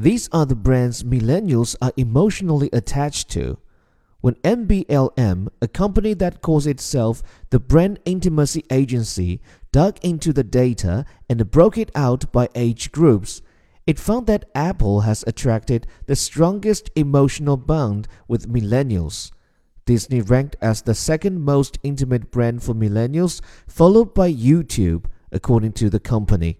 These are the brands millennials are emotionally attached to. When MBLM, a company that calls itself the Brand Intimacy Agency, dug into the data and broke it out by age groups, it found that Apple has attracted the strongest emotional bond with millennials. Disney ranked as the second most intimate brand for millennials, followed by YouTube, according to the company.